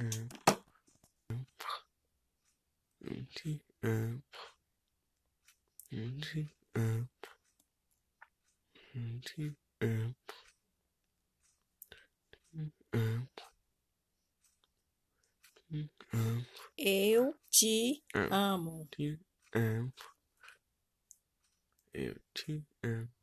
Eu te amo. Eu Eu te Amo. Te amo. Eu te amo.